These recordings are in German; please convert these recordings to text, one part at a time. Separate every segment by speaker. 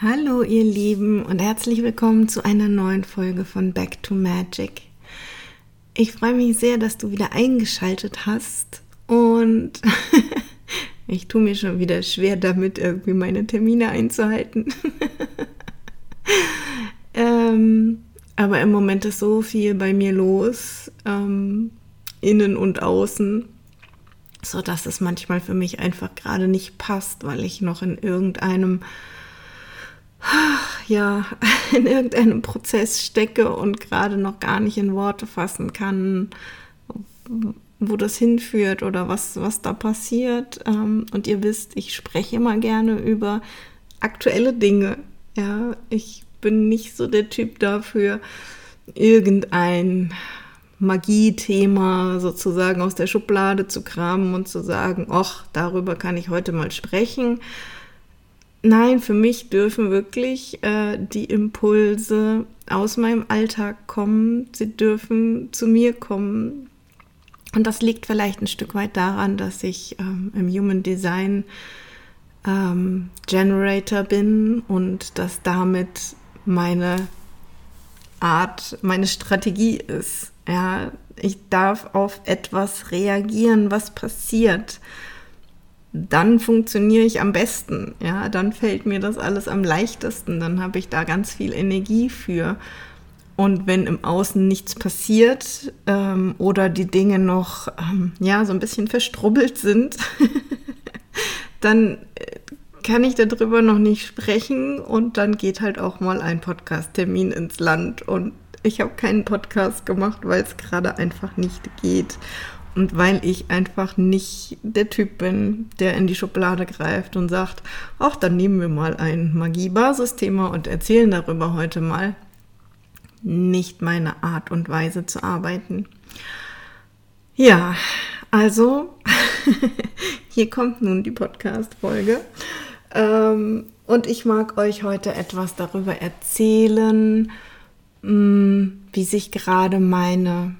Speaker 1: Hallo ihr Lieben und herzlich willkommen zu einer neuen Folge von Back to Magic. Ich freue mich sehr, dass du wieder eingeschaltet hast und ich tue mir schon wieder schwer damit, irgendwie meine Termine einzuhalten. ähm, aber im Moment ist so viel bei mir los, ähm, innen und außen, so dass es manchmal für mich einfach gerade nicht passt, weil ich noch in irgendeinem ja, in irgendeinem Prozess stecke und gerade noch gar nicht in Worte fassen kann, wo das hinführt oder was, was da passiert. Ähm, und ihr wisst, ich spreche immer gerne über aktuelle Dinge. Ja, ich bin nicht so der Typ dafür, irgendein Magie-Thema sozusagen aus der Schublade zu kramen und zu sagen, ach, darüber kann ich heute mal sprechen Nein, für mich dürfen wirklich äh, die Impulse aus meinem Alltag kommen. Sie dürfen zu mir kommen. Und das liegt vielleicht ein Stück weit daran, dass ich ähm, im Human Design ähm, Generator bin und dass damit meine Art, meine Strategie ist. Ja, ich darf auf etwas reagieren, was passiert dann funktioniere ich am besten. Ja, dann fällt mir das alles am leichtesten. Dann habe ich da ganz viel Energie für. Und wenn im Außen nichts passiert ähm, oder die Dinge noch ähm, ja so ein bisschen verstrubbelt sind, dann äh, kann ich darüber noch nicht sprechen und dann geht halt auch mal ein Podcast-Termin ins Land und ich habe keinen Podcast gemacht, weil es gerade einfach nicht geht. Und weil ich einfach nicht der Typ bin, der in die Schublade greift und sagt, ach, dann nehmen wir mal ein Magie-Basisthema und erzählen darüber heute mal. Nicht meine Art und Weise zu arbeiten. Ja, also, hier kommt nun die Podcast-Folge. Ähm, und ich mag euch heute etwas darüber erzählen, mm, wie sich gerade meine,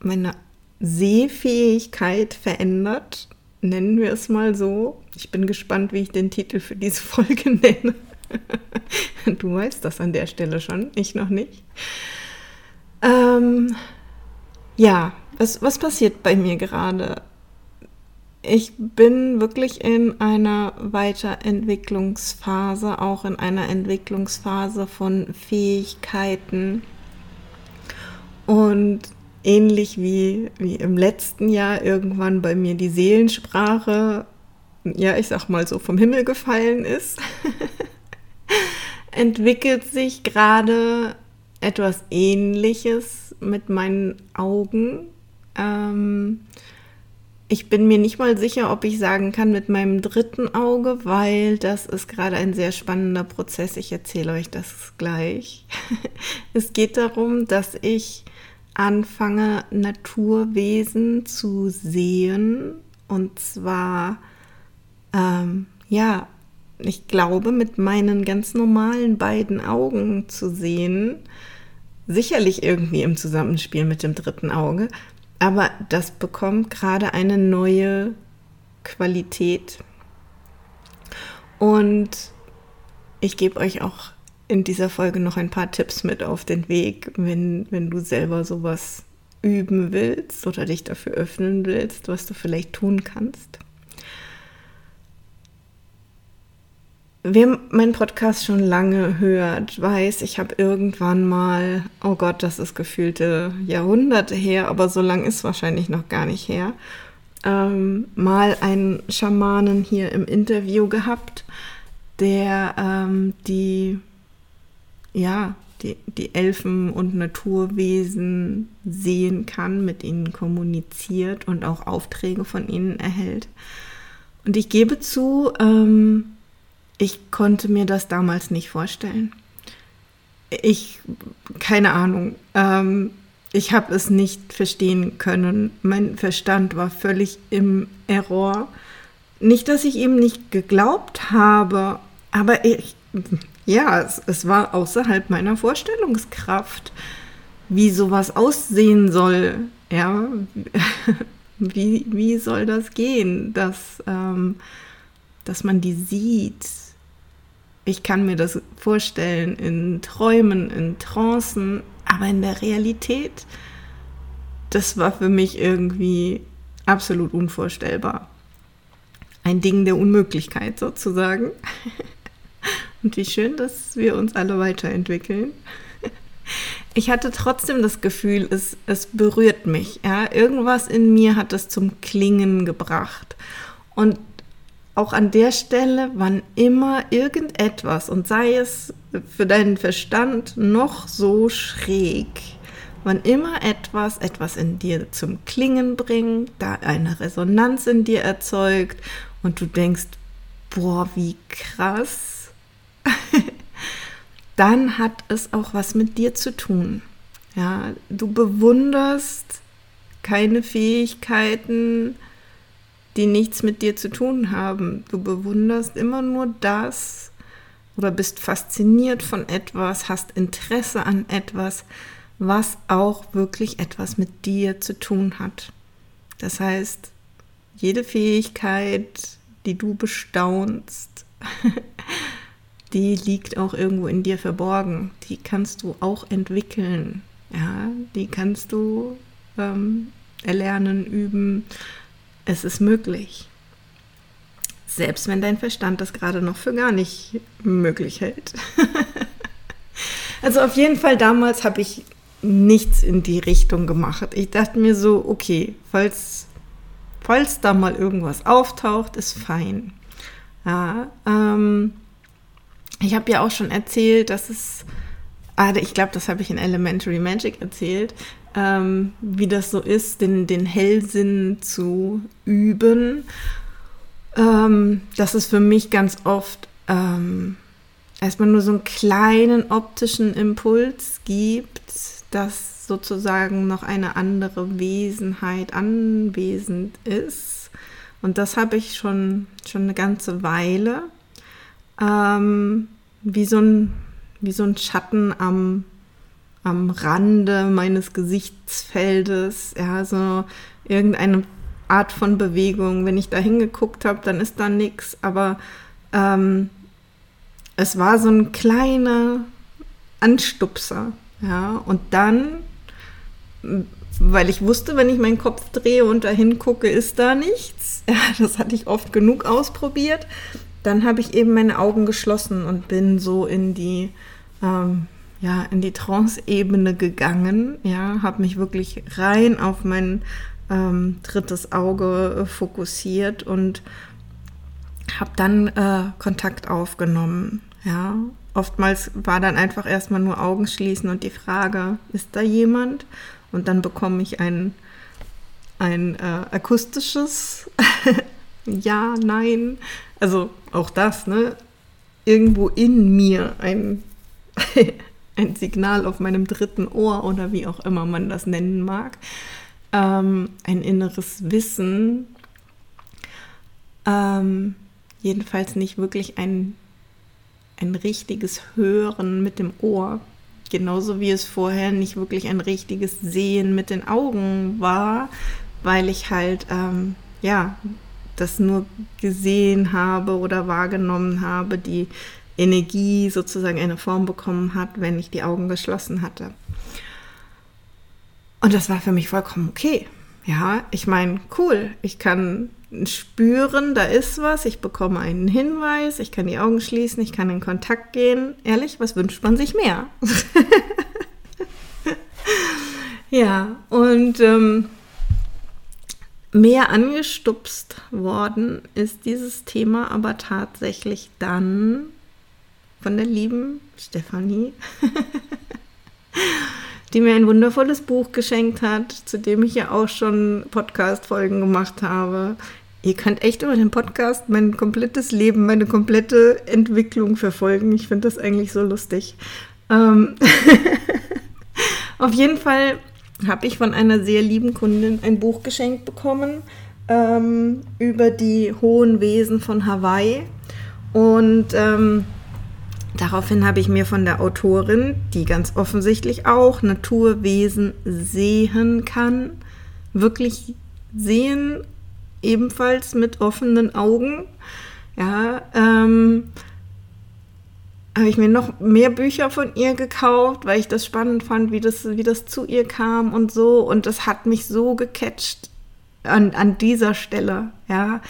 Speaker 1: meine Sehfähigkeit verändert, nennen wir es mal so. Ich bin gespannt, wie ich den Titel für diese Folge nenne. du weißt das an der Stelle schon, ich noch nicht. Ähm, ja, was, was passiert bei mir gerade? Ich bin wirklich in einer Weiterentwicklungsphase, auch in einer Entwicklungsphase von Fähigkeiten. Und ähnlich wie, wie im letzten Jahr irgendwann bei mir die Seelensprache, ja, ich sag mal so, vom Himmel gefallen ist, entwickelt sich gerade etwas Ähnliches mit meinen Augen. Ähm, ich bin mir nicht mal sicher, ob ich sagen kann mit meinem dritten Auge, weil das ist gerade ein sehr spannender Prozess. Ich erzähle euch das gleich. es geht darum, dass ich anfange, Naturwesen zu sehen. Und zwar, ähm, ja, ich glaube, mit meinen ganz normalen beiden Augen zu sehen. Sicherlich irgendwie im Zusammenspiel mit dem dritten Auge. Aber das bekommt gerade eine neue Qualität. Und ich gebe euch auch in dieser Folge noch ein paar Tipps mit auf den Weg, wenn, wenn du selber sowas üben willst oder dich dafür öffnen willst, was du vielleicht tun kannst. Wer meinen Podcast schon lange hört, weiß, ich habe irgendwann mal, oh Gott, das ist gefühlte Jahrhunderte her, aber so lang ist wahrscheinlich noch gar nicht her, ähm, mal einen Schamanen hier im Interview gehabt, der ähm, die ja, die, die Elfen und Naturwesen sehen kann, mit ihnen kommuniziert und auch Aufträge von ihnen erhält. Und ich gebe zu, ähm, ich konnte mir das damals nicht vorstellen. Ich, keine Ahnung, ähm, ich habe es nicht verstehen können. Mein Verstand war völlig im Error. Nicht, dass ich ihm nicht geglaubt habe, aber ich, ja, es, es war außerhalb meiner Vorstellungskraft, wie sowas aussehen soll. Ja, wie, wie soll das gehen, dass, ähm, dass man die sieht? Ich kann mir das vorstellen in Träumen, in Trancen, aber in der Realität, das war für mich irgendwie absolut unvorstellbar. Ein Ding der Unmöglichkeit sozusagen. Und wie schön, dass wir uns alle weiterentwickeln. Ich hatte trotzdem das Gefühl, es, es berührt mich. Ja? Irgendwas in mir hat es zum Klingen gebracht. Und auch an der Stelle, wann immer irgendetwas, und sei es für deinen Verstand noch so schräg, wann immer etwas etwas in dir zum Klingen bringt, da eine Resonanz in dir erzeugt und du denkst, boah, wie krass, dann hat es auch was mit dir zu tun. Ja, du bewunderst keine Fähigkeiten, die nichts mit dir zu tun haben. Du bewunderst immer nur das oder bist fasziniert von etwas, hast Interesse an etwas, was auch wirklich etwas mit dir zu tun hat. Das heißt, jede Fähigkeit, die du bestaunst, die liegt auch irgendwo in dir verborgen. Die kannst du auch entwickeln. Ja, die kannst du ähm, erlernen, üben. Es ist möglich. Selbst wenn dein Verstand das gerade noch für gar nicht möglich hält. also auf jeden Fall damals habe ich nichts in die Richtung gemacht. Ich dachte mir so, okay, falls, falls da mal irgendwas auftaucht, ist fein. Ja, ähm, ich habe ja auch schon erzählt, dass es, ah, ich glaube, das habe ich in Elementary Magic erzählt, ähm, wie das so ist, den, den Hellsinn zu üben. Ähm, dass es für mich ganz oft ähm, erstmal nur so einen kleinen optischen Impuls gibt, dass sozusagen noch eine andere Wesenheit anwesend ist. Und das habe ich schon, schon eine ganze Weile ähm, wie, so ein, wie so ein Schatten am, am Rande meines Gesichtsfeldes, ja, so irgendeine Art von Bewegung. Wenn ich da hingeguckt habe, dann ist da nichts, aber ähm, es war so ein kleiner Anstupser, ja, und dann, weil ich wusste, wenn ich meinen Kopf drehe und dahin gucke, ist da nichts. Ja, das hatte ich oft genug ausprobiert dann habe ich eben meine Augen geschlossen und bin so in die, ähm, ja, in die Trance-Ebene gegangen. Ja, habe mich wirklich rein auf mein ähm, drittes Auge äh, fokussiert und habe dann äh, Kontakt aufgenommen. Ja, oftmals war dann einfach erstmal nur Augen schließen und die Frage, ist da jemand? Und dann bekomme ich ein, ein äh, akustisches Ja, Nein also auch das, ne? Irgendwo in mir ein, ein Signal auf meinem dritten Ohr oder wie auch immer man das nennen mag. Ähm, ein inneres Wissen. Ähm, jedenfalls nicht wirklich ein, ein richtiges Hören mit dem Ohr. Genauso wie es vorher nicht wirklich ein richtiges Sehen mit den Augen war, weil ich halt, ähm, ja, das nur gesehen habe oder wahrgenommen habe, die Energie sozusagen eine Form bekommen hat, wenn ich die Augen geschlossen hatte. Und das war für mich vollkommen okay. Ja, ich meine, cool, ich kann spüren, da ist was, ich bekomme einen Hinweis, ich kann die Augen schließen, ich kann in Kontakt gehen. Ehrlich, was wünscht man sich mehr? ja, und ähm, mehr angestupst worden ist dieses Thema aber tatsächlich dann von der lieben Stefanie, die mir ein wundervolles Buch geschenkt hat, zu dem ich ja auch schon Podcast-Folgen gemacht habe. Ihr könnt echt über den Podcast mein komplettes Leben, meine komplette Entwicklung verfolgen. Ich finde das eigentlich so lustig. Ähm Auf jeden Fall habe ich von einer sehr lieben Kundin ein Buch geschenkt bekommen ähm, über die hohen Wesen von Hawaii. Und ähm, Daraufhin habe ich mir von der Autorin, die ganz offensichtlich auch Naturwesen sehen kann, wirklich sehen, ebenfalls mit offenen Augen, ja, ähm, habe ich mir noch mehr Bücher von ihr gekauft, weil ich das spannend fand, wie das, wie das zu ihr kam und so. Und das hat mich so gecatcht an, an dieser Stelle, ja,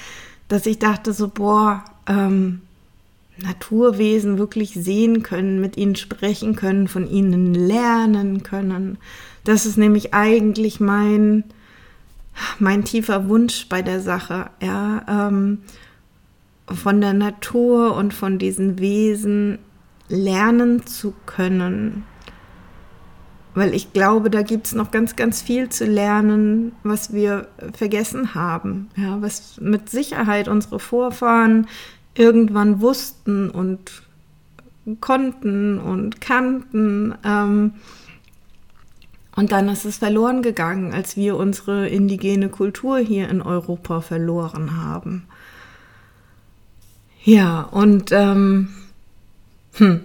Speaker 1: dass ich dachte so, boah, ähm, Naturwesen wirklich sehen können, mit ihnen sprechen können, von ihnen lernen können. Das ist nämlich eigentlich mein, mein tiefer Wunsch bei der Sache, ja, ähm, von der Natur und von diesen Wesen lernen zu können. Weil ich glaube, da gibt es noch ganz, ganz viel zu lernen, was wir vergessen haben. Ja, was mit Sicherheit unsere Vorfahren irgendwann wussten und konnten und kannten. Ähm, und dann ist es verloren gegangen, als wir unsere indigene Kultur hier in Europa verloren haben. Ja, und ähm, hm,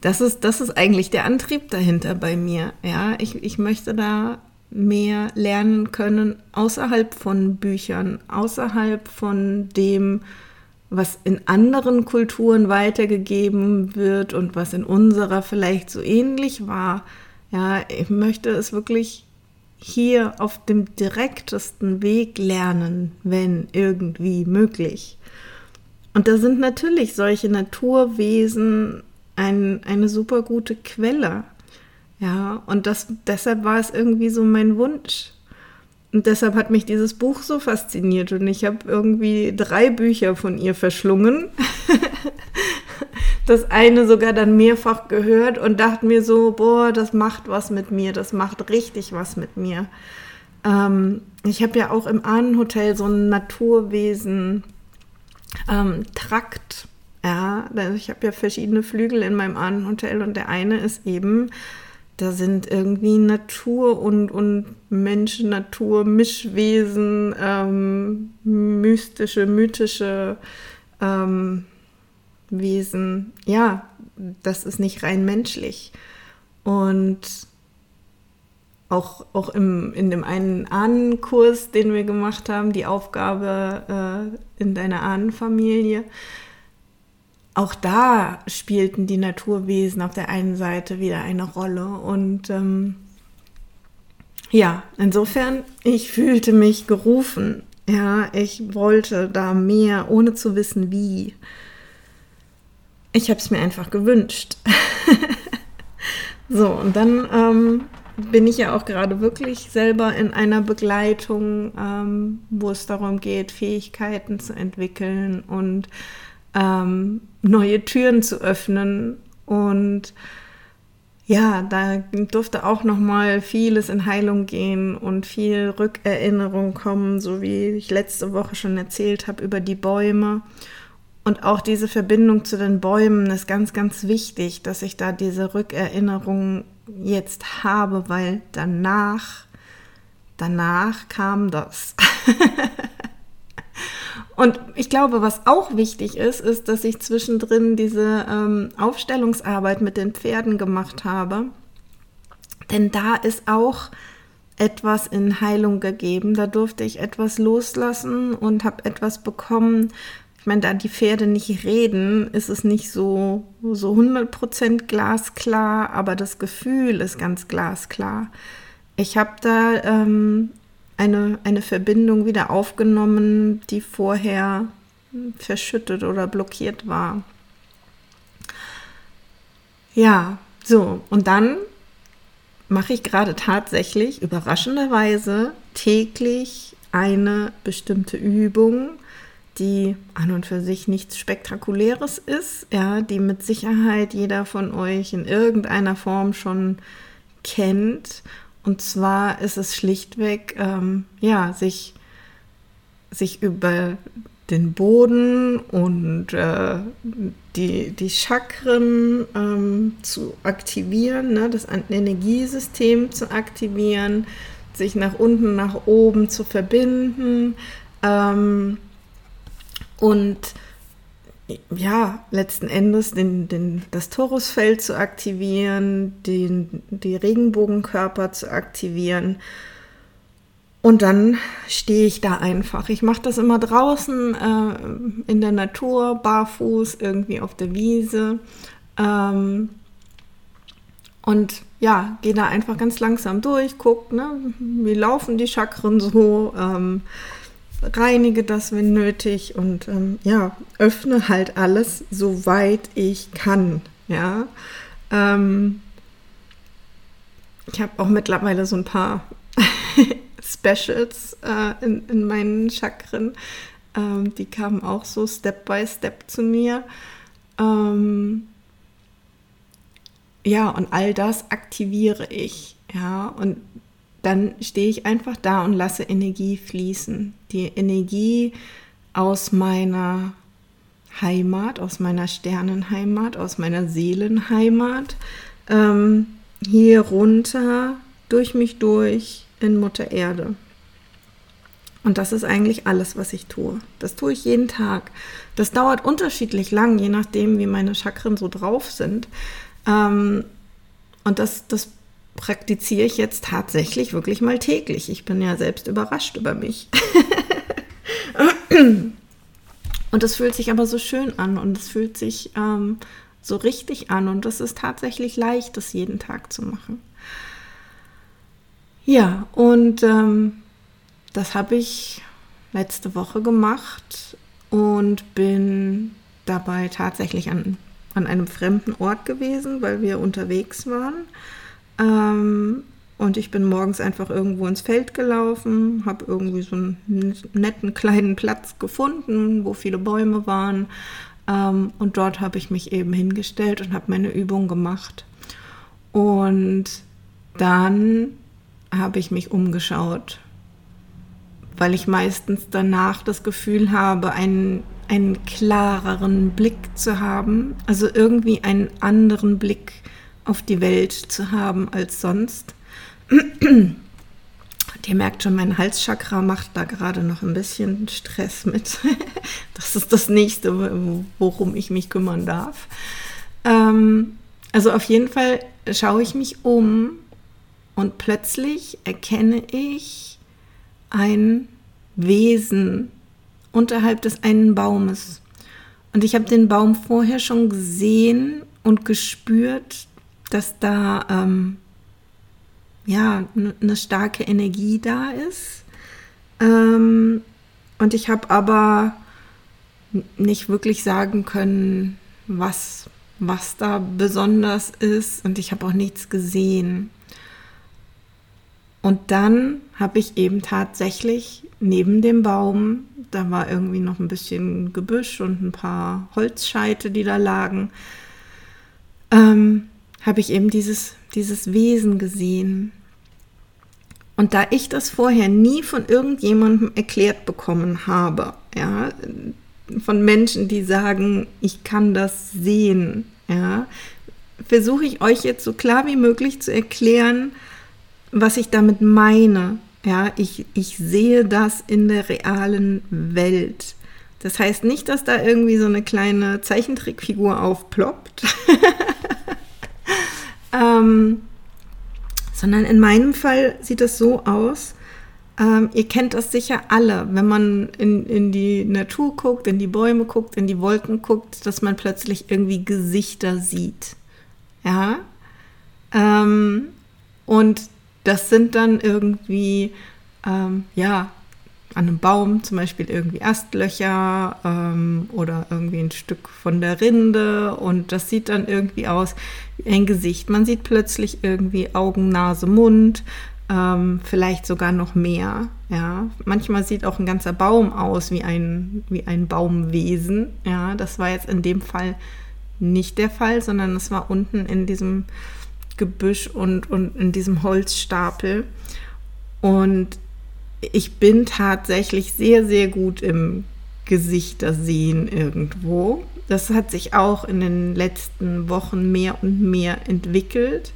Speaker 1: das ist, das ist eigentlich der Antrieb dahinter bei mir. Ja, ich, ich möchte da mehr lernen können außerhalb von Büchern, außerhalb von dem, was in anderen Kulturen weitergegeben wird und was in unserer vielleicht so ähnlich war. Ja, ich möchte es wirklich hier auf dem direktesten Weg lernen, wenn irgendwie möglich. Und da sind natürlich solche Naturwesen ein, eine super gute Quelle. Ja, und das, deshalb war es irgendwie so mein Wunsch. Und deshalb hat mich dieses Buch so fasziniert und ich habe irgendwie drei Bücher von ihr verschlungen. das eine sogar dann mehrfach gehört und dachte mir so, boah, das macht was mit mir, das macht richtig was mit mir. Ähm, ich habe ja auch im Ahnenhotel so ein Naturwesen ähm, Trakt. Ja, ich habe ja verschiedene Flügel in meinem Ahnenhotel und der eine ist eben, da sind irgendwie Natur und, und Menschen, Natur, Mischwesen, ähm, mystische, mythische ähm, Wesen. Ja, das ist nicht rein menschlich. Und auch, auch im, in dem einen Ahnenkurs, den wir gemacht haben, die Aufgabe äh, in deiner Ahnenfamilie, auch da spielten die Naturwesen auf der einen Seite wieder eine Rolle. Und ähm, ja, insofern, ich fühlte mich gerufen. Ja, ich wollte da mehr, ohne zu wissen wie. Ich habe es mir einfach gewünscht. so, und dann ähm, bin ich ja auch gerade wirklich selber in einer Begleitung, ähm, wo es darum geht, Fähigkeiten zu entwickeln und ähm, neue Türen zu öffnen. Und ja, da durfte auch noch mal vieles in Heilung gehen und viel Rückerinnerung kommen, so wie ich letzte Woche schon erzählt habe über die Bäume. Und auch diese Verbindung zu den Bäumen ist ganz, ganz wichtig, dass ich da diese Rückerinnerung jetzt habe, weil danach, danach kam das. Und ich glaube, was auch wichtig ist, ist, dass ich zwischendrin diese ähm, Aufstellungsarbeit mit den Pferden gemacht habe. Denn da ist auch etwas in Heilung gegeben. Da durfte ich etwas loslassen und habe etwas bekommen, ich meine, da die Pferde nicht reden, ist es nicht so, so 100% glasklar, aber das Gefühl ist ganz glasklar. Ich habe da ähm, eine, eine Verbindung wieder aufgenommen, die vorher verschüttet oder blockiert war. Ja, so, und dann mache ich gerade tatsächlich überraschenderweise täglich eine bestimmte Übung, die an und für sich nichts Spektakuläres ist, ja, die mit Sicherheit jeder von euch in irgendeiner Form schon kennt. Und zwar ist es schlichtweg, ähm, ja, sich, sich über den Boden und äh, die, die Chakren ähm, zu aktivieren, ne, das Energiesystem zu aktivieren, sich nach unten, nach oben zu verbinden. Ähm, und ja, letzten Endes den, den, das Torusfeld zu aktivieren, den, die Regenbogenkörper zu aktivieren. Und dann stehe ich da einfach. Ich mache das immer draußen äh, in der Natur, barfuß, irgendwie auf der Wiese. Ähm, und ja, gehe da einfach ganz langsam durch, guck, ne, wie laufen die Chakren so, ähm, reinige das, wenn nötig und ähm, ja, öffne halt alles, soweit ich kann. Ja, ähm, ich habe auch mittlerweile so ein paar Specials äh, in, in meinen Chakren. Ähm, die kamen auch so Step by Step zu mir. Ähm, ja, und all das aktiviere ich. Ja, und dann stehe ich einfach da und lasse Energie fließen. Die Energie aus meiner Heimat, aus meiner Sternenheimat, aus meiner Seelenheimat, ähm, hier runter, durch mich durch in Mutter Erde. Und das ist eigentlich alles, was ich tue. Das tue ich jeden Tag. Das dauert unterschiedlich lang, je nachdem, wie meine Chakren so drauf sind. Ähm, und das, das praktiziere ich jetzt tatsächlich wirklich mal täglich. Ich bin ja selbst überrascht über mich. und es fühlt sich aber so schön an und es fühlt sich ähm, so richtig an und es ist tatsächlich leicht, das jeden Tag zu machen. Ja, und ähm, das habe ich letzte Woche gemacht und bin dabei tatsächlich an, an einem fremden Ort gewesen, weil wir unterwegs waren. Ähm, und ich bin morgens einfach irgendwo ins Feld gelaufen, habe irgendwie so einen netten kleinen Platz gefunden, wo viele Bäume waren. Ähm, und dort habe ich mich eben hingestellt und habe meine Übung gemacht. Und dann habe ich mich umgeschaut, weil ich meistens danach das Gefühl habe, einen, einen klareren Blick zu haben, also irgendwie einen anderen Blick auf die Welt zu haben als sonst. Und ihr merkt schon, mein Halschakra macht da gerade noch ein bisschen Stress mit. Das ist das nächste, worum ich mich kümmern darf. Ähm, also auf jeden Fall schaue ich mich um und plötzlich erkenne ich ein Wesen unterhalb des einen Baumes. Und ich habe den Baum vorher schon gesehen und gespürt, dass da ähm, ja eine starke Energie da ist. Ähm, und ich habe aber nicht wirklich sagen können, was, was da besonders ist. Und ich habe auch nichts gesehen. Und dann habe ich eben tatsächlich neben dem Baum, da war irgendwie noch ein bisschen Gebüsch und ein paar Holzscheite, die da lagen, ähm, habe ich eben dieses, dieses Wesen gesehen. Und da ich das vorher nie von irgendjemandem erklärt bekommen habe, ja, von Menschen, die sagen, ich kann das sehen, ja, versuche ich euch jetzt so klar wie möglich zu erklären, was ich damit meine. Ja, ich, ich sehe das in der realen Welt. Das heißt nicht, dass da irgendwie so eine kleine Zeichentrickfigur aufploppt, ähm, sondern in meinem Fall sieht es so aus, ähm, ihr kennt das sicher alle, wenn man in, in die Natur guckt, in die Bäume guckt, in die Wolken guckt, dass man plötzlich irgendwie Gesichter sieht. Ja. Ähm, und das sind dann irgendwie, ähm, ja, an einem Baum zum Beispiel irgendwie Astlöcher ähm, oder irgendwie ein Stück von der Rinde und das sieht dann irgendwie aus wie ein Gesicht. Man sieht plötzlich irgendwie Augen, Nase, Mund, ähm, vielleicht sogar noch mehr. Ja, manchmal sieht auch ein ganzer Baum aus wie ein wie ein Baumwesen. Ja, das war jetzt in dem Fall nicht der Fall, sondern es war unten in diesem Gebüsch und, und in diesem Holzstapel. Und ich bin tatsächlich sehr, sehr gut im Gesichter-Sehen irgendwo. Das hat sich auch in den letzten Wochen mehr und mehr entwickelt.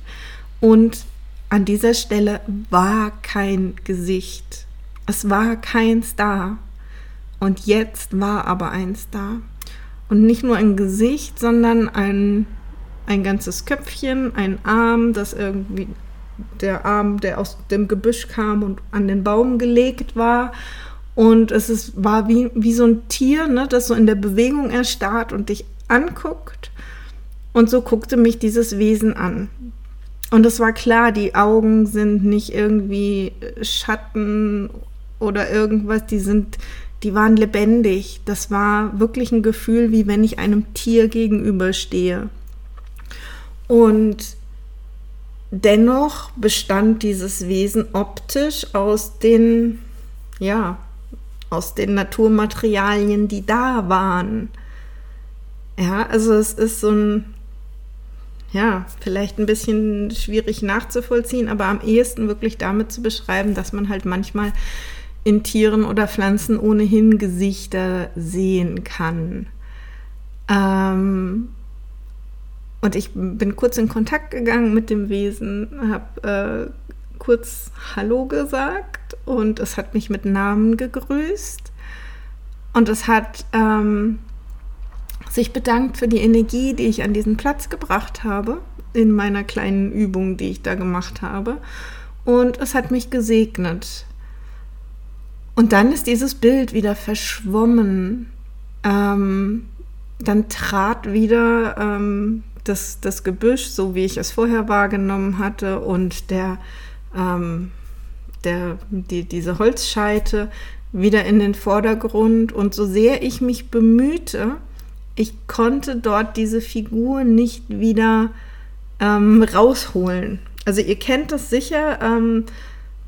Speaker 1: Und an dieser Stelle war kein Gesicht. Es war keins da. Und jetzt war aber eins da. Und nicht nur ein Gesicht, sondern ein, ein ganzes Köpfchen, ein Arm, das irgendwie der Arm, der aus dem Gebüsch kam und an den Baum gelegt war. Und es ist, war wie, wie so ein Tier, ne, das so in der Bewegung erstarrt und dich anguckt. Und so guckte mich dieses Wesen an. Und es war klar, die Augen sind nicht irgendwie Schatten oder irgendwas, die sind, die waren lebendig. Das war wirklich ein Gefühl, wie wenn ich einem Tier gegenüberstehe. Und dennoch bestand dieses Wesen optisch aus den, ja, aus den Naturmaterialien, die da waren. Ja, also es ist so ein, ja, vielleicht ein bisschen schwierig nachzuvollziehen, aber am ehesten wirklich damit zu beschreiben, dass man halt manchmal in Tieren oder Pflanzen ohnehin Gesichter sehen kann. Ähm, und ich bin kurz in Kontakt gegangen mit dem Wesen, habe äh, kurz Hallo gesagt und es hat mich mit Namen gegrüßt. Und es hat ähm, sich bedankt für die Energie, die ich an diesen Platz gebracht habe, in meiner kleinen Übung, die ich da gemacht habe. Und es hat mich gesegnet. Und dann ist dieses Bild wieder verschwommen. Ähm, dann trat wieder ähm, das, das Gebüsch, so wie ich es vorher wahrgenommen hatte, und der, ähm, der, die, diese Holzscheite wieder in den Vordergrund. Und so sehr ich mich bemühte, ich konnte dort diese Figur nicht wieder ähm, rausholen. Also ihr kennt das sicher, ähm,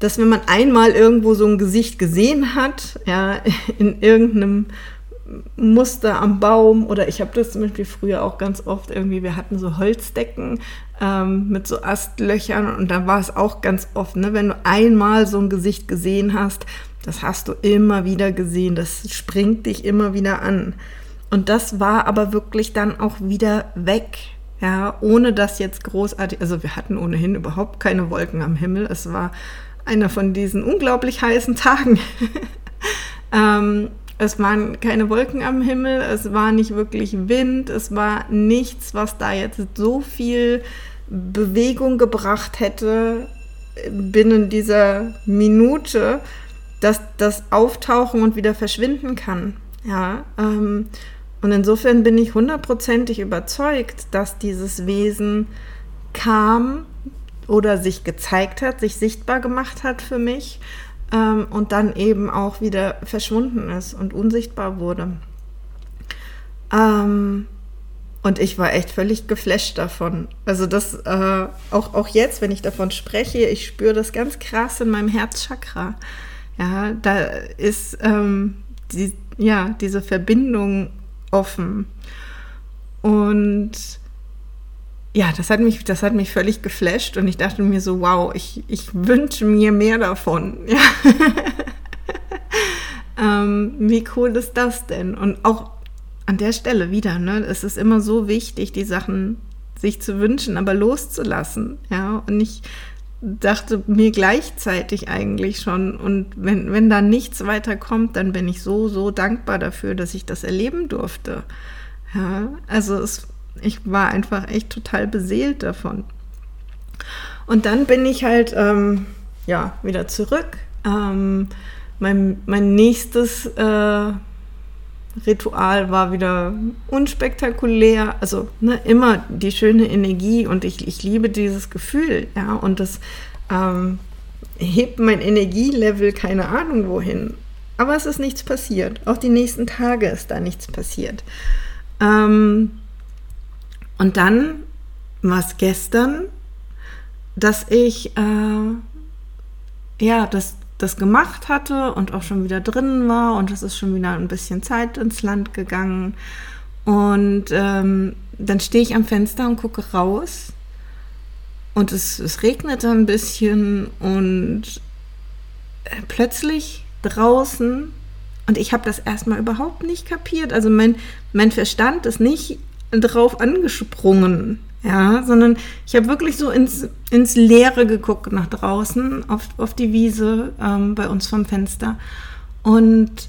Speaker 1: dass wenn man einmal irgendwo so ein Gesicht gesehen hat, ja, in irgendeinem Muster am Baum oder ich habe das zum Beispiel früher auch ganz oft irgendwie, wir hatten so Holzdecken ähm, mit so Astlöchern und da war es auch ganz oft, ne, wenn du einmal so ein Gesicht gesehen hast, das hast du immer wieder gesehen, das springt dich immer wieder an. Und das war aber wirklich dann auch wieder weg. Ja, ohne dass jetzt großartig, also wir hatten ohnehin überhaupt keine Wolken am Himmel. Es war einer von diesen unglaublich heißen Tagen. ähm, es waren keine Wolken am Himmel, es war nicht wirklich Wind, es war nichts, was da jetzt so viel Bewegung gebracht hätte binnen dieser Minute, dass das auftauchen und wieder verschwinden kann. Ja, ähm, und insofern bin ich hundertprozentig überzeugt, dass dieses Wesen kam oder sich gezeigt hat, sich sichtbar gemacht hat für mich ähm, und dann eben auch wieder verschwunden ist und unsichtbar wurde. Ähm, und ich war echt völlig geflasht davon. Also das, äh, auch, auch jetzt, wenn ich davon spreche, ich spüre das ganz krass in meinem Herzchakra. Ja, da ist ähm, die, ja, diese Verbindung offen. Und ja, das hat mich, das hat mich völlig geflasht und ich dachte mir so, wow, ich, ich wünsche mir mehr davon. Ja. ähm, wie cool ist das denn? Und auch an der Stelle wieder, ne, es ist immer so wichtig, die Sachen sich zu wünschen, aber loszulassen. Ja, und ich dachte mir gleichzeitig eigentlich schon, und wenn, wenn da nichts weiter kommt, dann bin ich so, so dankbar dafür, dass ich das erleben durfte. Ja, also es, ich war einfach echt total beseelt davon. Und dann bin ich halt, ähm, ja, wieder zurück. Ähm, mein, mein nächstes äh, Ritual war wieder unspektakulär, also ne, immer die schöne Energie und ich, ich liebe dieses Gefühl, ja, und das ähm, hebt mein Energielevel keine Ahnung wohin. Aber es ist nichts passiert. Auch die nächsten Tage ist da nichts passiert. Ähm, und dann war es gestern, dass ich äh, ja, das das gemacht hatte und auch schon wieder drinnen war und es ist schon wieder ein bisschen Zeit ins Land gegangen. Und ähm, dann stehe ich am Fenster und gucke raus und es, es regnete ein bisschen und äh, plötzlich draußen und ich habe das erstmal überhaupt nicht kapiert. Also mein, mein Verstand ist nicht drauf angesprungen. Ja, sondern ich habe wirklich so ins, ins Leere geguckt nach draußen, auf, auf die Wiese ähm, bei uns vom Fenster. Und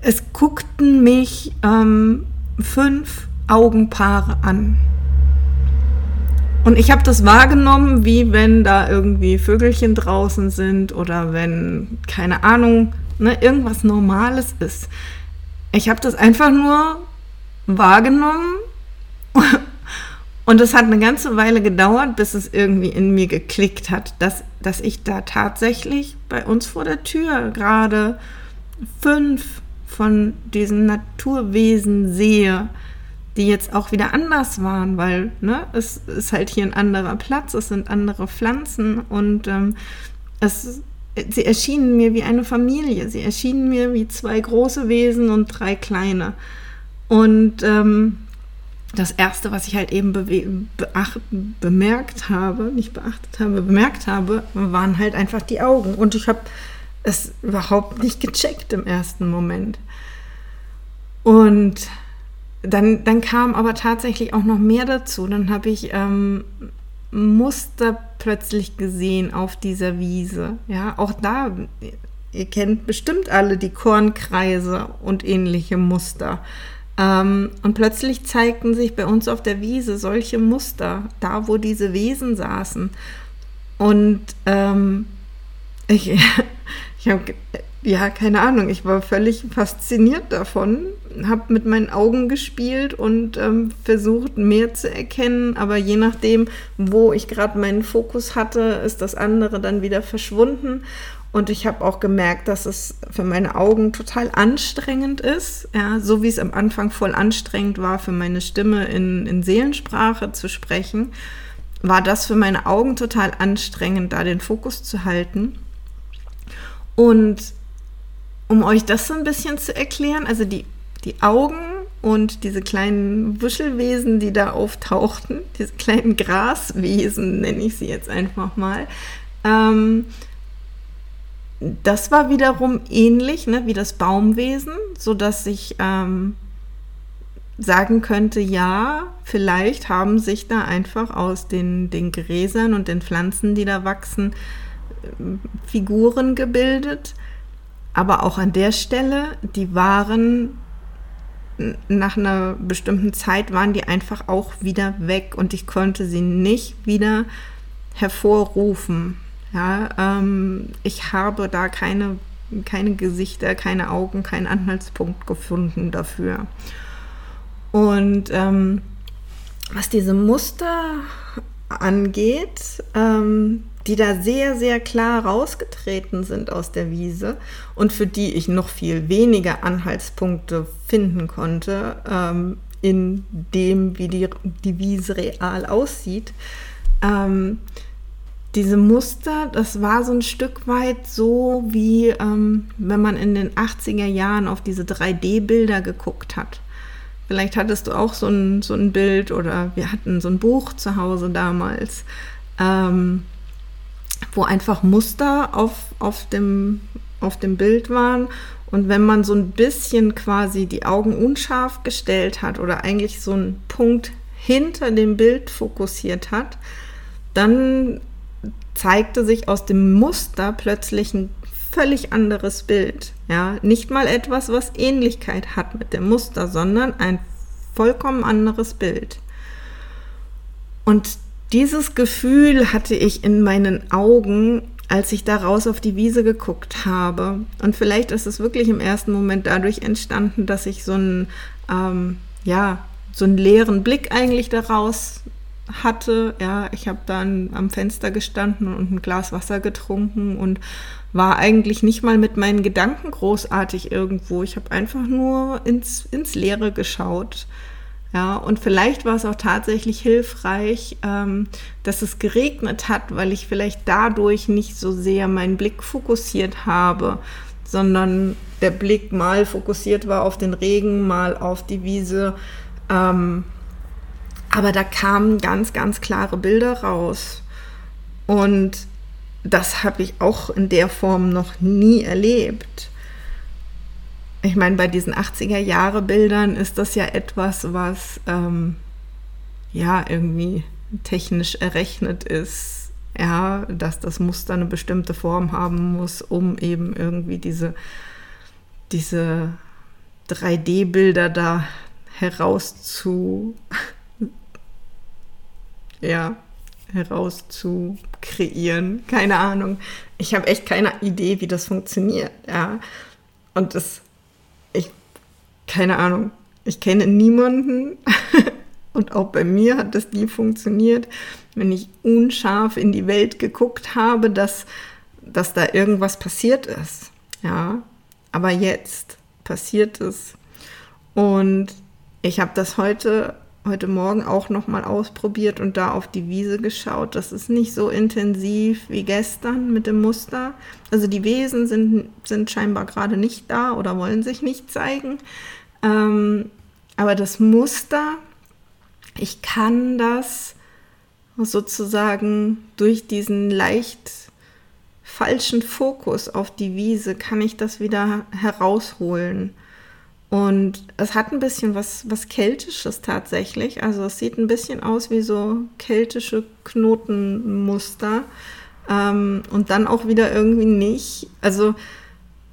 Speaker 1: es guckten mich ähm, fünf Augenpaare an. Und ich habe das wahrgenommen, wie wenn da irgendwie Vögelchen draußen sind oder wenn, keine Ahnung, ne, irgendwas Normales ist. Ich habe das einfach nur wahrgenommen und es hat eine ganze Weile gedauert, bis es irgendwie in mir geklickt hat, dass, dass ich da tatsächlich bei uns vor der Tür gerade fünf von diesen Naturwesen sehe, die jetzt auch wieder anders waren, weil ne, es ist halt hier ein anderer Platz, es sind andere Pflanzen und ähm, es, sie erschienen mir wie eine Familie, sie erschienen mir wie zwei große Wesen und drei kleine. Und ähm, das Erste, was ich halt eben beacht, bemerkt habe, nicht beachtet habe, bemerkt habe, waren halt einfach die Augen. Und ich habe es überhaupt nicht gecheckt im ersten Moment. Und dann, dann kam aber tatsächlich auch noch mehr dazu. Dann habe ich ähm, Muster plötzlich gesehen auf dieser Wiese. Ja, auch da, ihr kennt bestimmt alle die Kornkreise und ähnliche Muster. Ähm, und plötzlich zeigten sich bei uns auf der Wiese solche Muster, da wo diese Wesen saßen. Und ähm, ich, ich habe ja, keine Ahnung, ich war völlig fasziniert davon, habe mit meinen Augen gespielt und ähm, versucht, mehr zu erkennen, aber je nachdem, wo ich gerade meinen Fokus hatte, ist das andere dann wieder verschwunden. Und ich habe auch gemerkt, dass es für meine Augen total anstrengend ist, ja, so wie es am Anfang voll anstrengend war, für meine Stimme in, in Seelensprache zu sprechen, war das für meine Augen total anstrengend, da den Fokus zu halten. Und um euch das so ein bisschen zu erklären, also die, die Augen und diese kleinen Wuschelwesen, die da auftauchten, diese kleinen Graswesen, nenne ich sie jetzt einfach mal, ähm, das war wiederum ähnlich ne, wie das Baumwesen, sodass ich ähm, sagen könnte, ja, vielleicht haben sich da einfach aus den, den Gräsern und den Pflanzen, die da wachsen, äh, Figuren gebildet, aber auch an der Stelle, die waren nach einer bestimmten Zeit waren die einfach auch wieder weg und ich konnte sie nicht wieder hervorrufen. Ja, ähm, ich habe da keine, keine Gesichter, keine Augen, keinen Anhaltspunkt gefunden dafür. Und ähm, was diese Muster angeht, ähm, die da sehr, sehr klar rausgetreten sind aus der Wiese und für die ich noch viel weniger Anhaltspunkte finden konnte, ähm, in dem, wie die, die Wiese real aussieht. Ähm, diese Muster, das war so ein Stück weit so, wie ähm, wenn man in den 80er Jahren auf diese 3D-Bilder geguckt hat. Vielleicht hattest du auch so ein, so ein Bild oder wir hatten so ein Buch zu Hause damals. Ähm, wo einfach Muster auf, auf, dem, auf dem Bild waren. Und wenn man so ein bisschen quasi die Augen unscharf gestellt hat oder eigentlich so einen Punkt hinter dem Bild fokussiert hat, dann zeigte sich aus dem Muster plötzlich ein völlig anderes Bild. Ja, nicht mal etwas, was Ähnlichkeit hat mit dem Muster, sondern ein vollkommen anderes Bild. Und dieses Gefühl hatte ich in meinen Augen, als ich da raus auf die Wiese geguckt habe. Und vielleicht ist es wirklich im ersten Moment dadurch entstanden, dass ich so einen, ähm, ja, so einen leeren Blick eigentlich daraus hatte. Ja, ich habe dann am Fenster gestanden und ein Glas Wasser getrunken und war eigentlich nicht mal mit meinen Gedanken großartig irgendwo. Ich habe einfach nur ins, ins Leere geschaut. Ja, und vielleicht war es auch tatsächlich hilfreich, ähm, dass es geregnet hat, weil ich vielleicht dadurch nicht so sehr meinen Blick fokussiert habe, sondern der Blick mal fokussiert war auf den Regen, mal auf die Wiese. Ähm, aber da kamen ganz, ganz klare Bilder raus. Und das habe ich auch in der Form noch nie erlebt ich meine, bei diesen 80er-Jahre-Bildern ist das ja etwas, was ähm, ja irgendwie technisch errechnet ist, ja, dass das Muster eine bestimmte Form haben muss, um eben irgendwie diese, diese 3D-Bilder da heraus zu, ja, heraus. Keine Ahnung. Ich habe echt keine Idee, wie das funktioniert, ja. Und das, keine Ahnung. Ich kenne niemanden und auch bei mir hat das nie funktioniert, wenn ich unscharf in die Welt geguckt habe, dass, dass da irgendwas passiert ist. Ja, aber jetzt passiert es. Und ich habe das heute, heute Morgen auch nochmal ausprobiert und da auf die Wiese geschaut. Das ist nicht so intensiv wie gestern mit dem Muster. Also die Wesen sind, sind scheinbar gerade nicht da oder wollen sich nicht zeigen. Ähm, aber das Muster, ich kann das sozusagen durch diesen leicht falschen Fokus auf die Wiese, kann ich das wieder herausholen. Und es hat ein bisschen was, was Keltisches tatsächlich. Also es sieht ein bisschen aus wie so keltische Knotenmuster. Ähm, und dann auch wieder irgendwie nicht. Also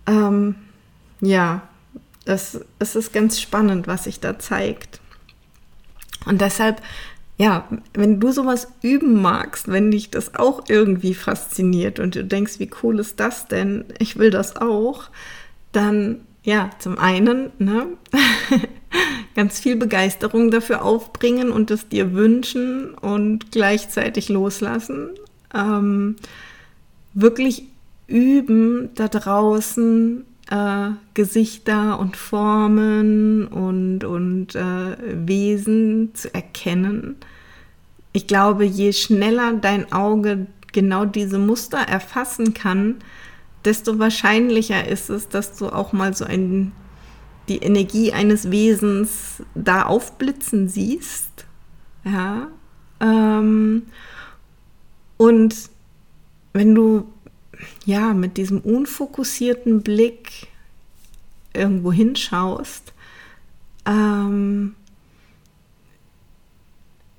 Speaker 1: ähm, ja, es, es ist ganz spannend, was sich da zeigt. Und deshalb, ja, wenn du sowas üben magst, wenn dich das auch irgendwie fasziniert und du denkst, wie cool ist das denn? Ich will das auch, dann ja, zum einen ne, ganz viel Begeisterung dafür aufbringen und es dir wünschen und gleichzeitig loslassen. Ähm, wirklich üben, da draußen äh, Gesichter und Formen und, und äh, Wesen zu erkennen. Ich glaube, je schneller dein Auge genau diese Muster erfassen kann, desto wahrscheinlicher ist es, dass du auch mal so ein, die Energie eines Wesens da aufblitzen siehst. Ja. Ähm, und wenn du ja, mit diesem unfokussierten Blick irgendwo hinschaust, ähm,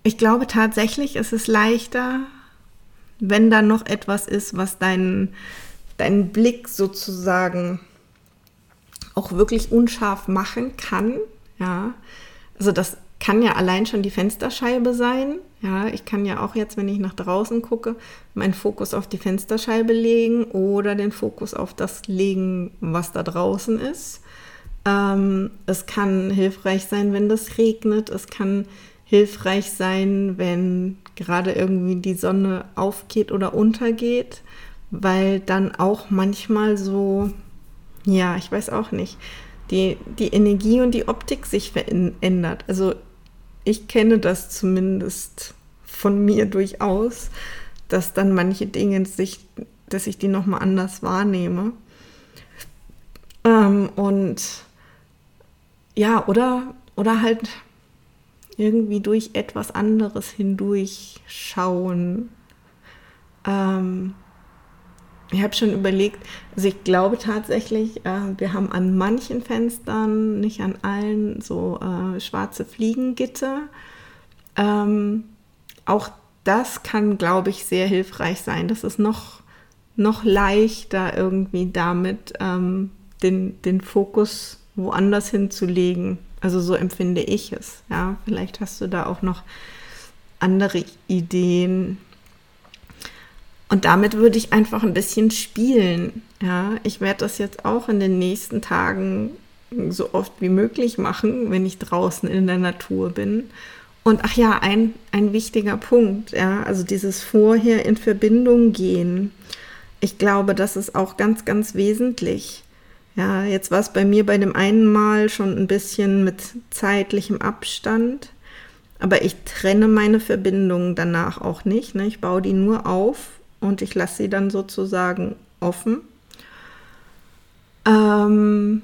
Speaker 1: ich glaube tatsächlich, ist es leichter, wenn da noch etwas ist, was deinen, deinen Blick sozusagen auch wirklich unscharf machen kann. Ja, also das kann ja allein schon die Fensterscheibe sein. Ja, ich kann ja auch jetzt, wenn ich nach draußen gucke, meinen Fokus auf die Fensterscheibe legen oder den Fokus auf das legen, was da draußen ist. Ähm, es kann hilfreich sein, wenn das regnet. Es kann hilfreich sein, wenn gerade irgendwie die Sonne aufgeht oder untergeht, weil dann auch manchmal so, ja, ich weiß auch nicht, die, die Energie und die Optik sich verändert. Also ich kenne das zumindest von mir durchaus, dass dann manche Dinge sich, dass ich die nochmal anders wahrnehme. Ähm, und ja, oder, oder halt irgendwie durch etwas anderes hindurch schauen. Ähm, ich habe schon überlegt, also ich glaube tatsächlich, äh, wir haben an manchen Fenstern, nicht an allen, so äh, schwarze Fliegengitter. Ähm, auch das kann, glaube ich, sehr hilfreich sein. Das ist noch, noch leichter irgendwie damit, ähm, den, den Fokus woanders hinzulegen. Also so empfinde ich es. Ja, vielleicht hast du da auch noch andere Ideen. Und damit würde ich einfach ein bisschen spielen. Ja, ich werde das jetzt auch in den nächsten Tagen so oft wie möglich machen, wenn ich draußen in der Natur bin. Und ach ja, ein, ein wichtiger Punkt, ja, also dieses vorher in Verbindung gehen. Ich glaube, das ist auch ganz, ganz wesentlich. Ja, jetzt war es bei mir bei dem einen Mal schon ein bisschen mit zeitlichem Abstand, aber ich trenne meine Verbindungen danach auch nicht. Ne? Ich baue die nur auf und ich lasse sie dann sozusagen offen. Ähm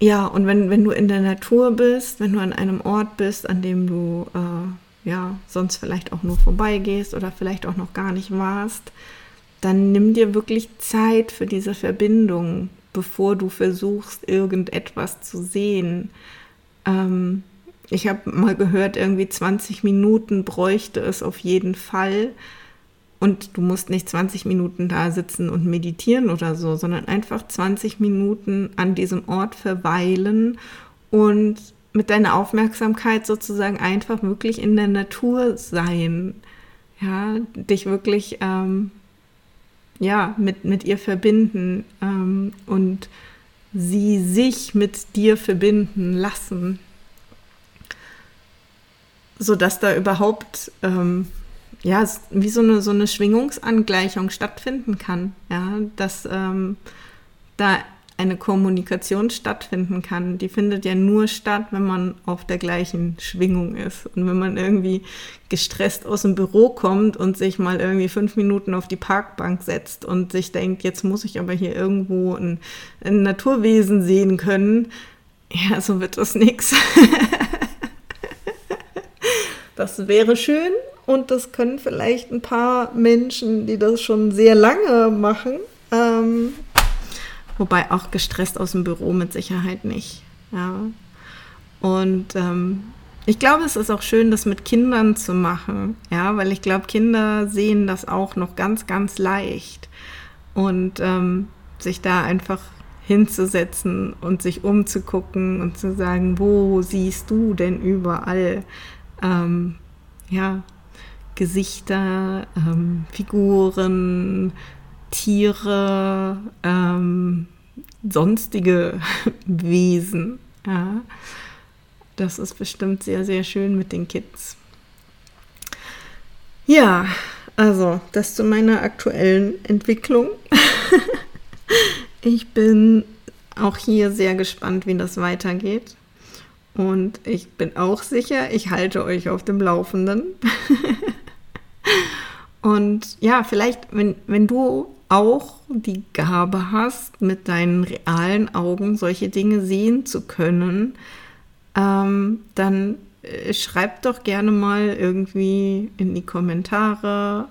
Speaker 1: ja, und wenn, wenn du in der Natur bist, wenn du an einem Ort bist, an dem du äh, ja sonst vielleicht auch nur vorbeigehst oder vielleicht auch noch gar nicht warst, dann nimm dir wirklich Zeit für diese Verbindung, bevor du versuchst, irgendetwas zu sehen. Ähm, ich habe mal gehört, irgendwie 20 Minuten bräuchte es auf jeden Fall. Und du musst nicht 20 Minuten da sitzen und meditieren oder so, sondern einfach 20 Minuten an diesem Ort verweilen und mit deiner Aufmerksamkeit sozusagen einfach wirklich in der Natur sein. Ja, dich wirklich ähm, ja, mit, mit ihr verbinden ähm, und sie sich mit dir verbinden lassen, sodass da überhaupt ähm, ja, wie so eine, so eine Schwingungsangleichung stattfinden kann. Ja, dass ähm, da eine Kommunikation stattfinden kann. Die findet ja nur statt, wenn man auf der gleichen Schwingung ist. Und wenn man irgendwie gestresst aus dem Büro kommt und sich mal irgendwie fünf Minuten auf die Parkbank setzt und sich denkt, jetzt muss ich aber hier irgendwo ein, ein Naturwesen sehen können, ja, so wird das nichts. Das wäre schön und das können vielleicht ein paar Menschen, die das schon sehr lange machen. Ähm, wobei auch gestresst aus dem Büro mit Sicherheit nicht. Ja. Und ähm, ich glaube, es ist auch schön, das mit Kindern zu machen. Ja, weil ich glaube, Kinder sehen das auch noch ganz, ganz leicht. Und ähm, sich da einfach hinzusetzen und sich umzugucken und zu sagen, wo siehst du denn überall ähm, ja, Gesichter, ähm, Figuren, Tiere, ähm, sonstige Wesen. Ja. Das ist bestimmt sehr, sehr schön mit den Kids. Ja, also das zu meiner aktuellen Entwicklung. ich bin auch hier sehr gespannt, wie das weitergeht. Und ich bin auch sicher, ich halte euch auf dem Laufenden. Und ja, vielleicht, wenn, wenn du auch die Gabe hast, mit deinen realen Augen solche Dinge sehen zu können, ähm, dann äh, schreib doch gerne mal irgendwie in die Kommentare,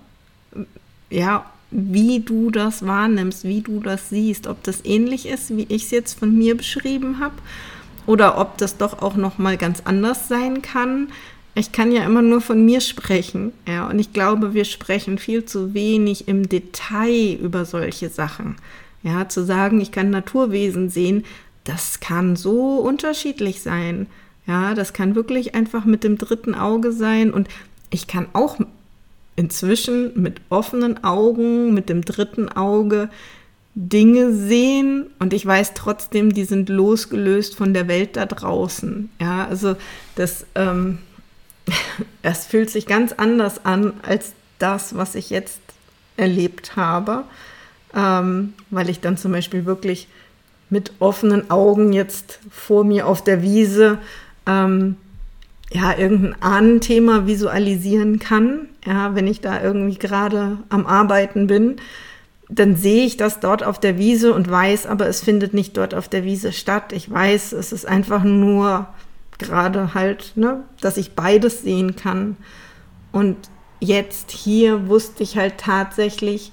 Speaker 1: ja, wie du das wahrnimmst, wie du das siehst, ob das ähnlich ist, wie ich es jetzt von mir beschrieben habe oder ob das doch auch noch mal ganz anders sein kann. Ich kann ja immer nur von mir sprechen, ja, und ich glaube, wir sprechen viel zu wenig im Detail über solche Sachen. Ja, zu sagen, ich kann Naturwesen sehen, das kann so unterschiedlich sein. Ja, das kann wirklich einfach mit dem dritten Auge sein und ich kann auch inzwischen mit offenen Augen, mit dem dritten Auge Dinge sehen und ich weiß trotzdem, die sind losgelöst von der Welt da draußen. Ja, also das, ähm, das fühlt sich ganz anders an als das, was ich jetzt erlebt habe, ähm, weil ich dann zum Beispiel wirklich mit offenen Augen jetzt vor mir auf der Wiese ähm, ja, irgendein Ahnenthema visualisieren kann, ja, wenn ich da irgendwie gerade am Arbeiten bin dann sehe ich das dort auf der Wiese und weiß, aber es findet nicht dort auf der Wiese statt. Ich weiß, es ist einfach nur gerade halt, ne, dass ich beides sehen kann. Und jetzt hier wusste ich halt tatsächlich,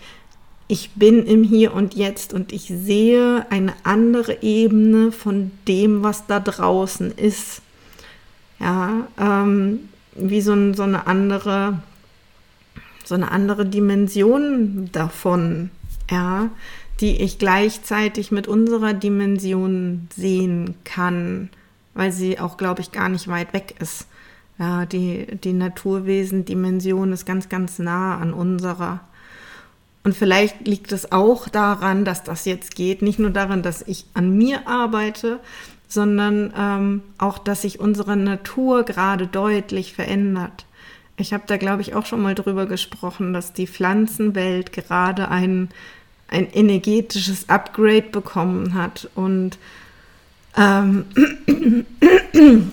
Speaker 1: ich bin im Hier und Jetzt und ich sehe eine andere Ebene von dem, was da draußen ist. Ja, ähm, wie so, so eine andere, so eine andere Dimension davon ja, die ich gleichzeitig mit unserer Dimension sehen kann, weil sie auch, glaube ich, gar nicht weit weg ist. Ja, die, die Naturwesen-Dimension ist ganz, ganz nah an unserer. Und vielleicht liegt es auch daran, dass das jetzt geht, nicht nur daran, dass ich an mir arbeite, sondern ähm, auch, dass sich unsere Natur gerade deutlich verändert. Ich habe da, glaube ich, auch schon mal drüber gesprochen, dass die Pflanzenwelt gerade ein, ein energetisches Upgrade bekommen hat. Und ähm,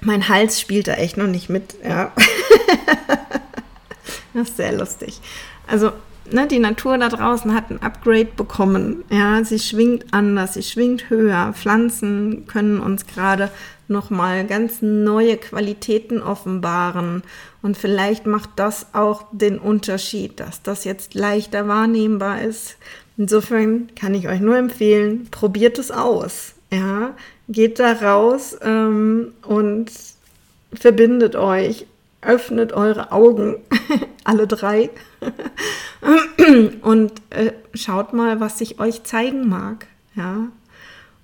Speaker 1: mein Hals spielt da echt noch nicht mit. Ja. das ist sehr lustig. Also ne, die Natur da draußen hat ein Upgrade bekommen. Ja, sie schwingt anders, sie schwingt höher. Pflanzen können uns gerade nochmal ganz neue Qualitäten offenbaren. Und vielleicht macht das auch den Unterschied, dass das jetzt leichter wahrnehmbar ist. Insofern kann ich euch nur empfehlen, probiert es aus. Ja, geht da raus ähm, und verbindet euch, öffnet eure Augen, alle drei. und äh, schaut mal, was ich euch zeigen mag. Ja.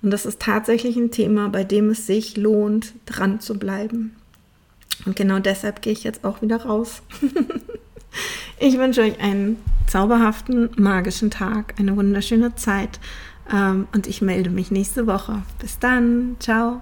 Speaker 1: Und das ist tatsächlich ein Thema, bei dem es sich lohnt, dran zu bleiben. Und genau deshalb gehe ich jetzt auch wieder raus. ich wünsche euch einen zauberhaften, magischen Tag, eine wunderschöne Zeit. Ähm, und ich melde mich nächste Woche. Bis dann. Ciao.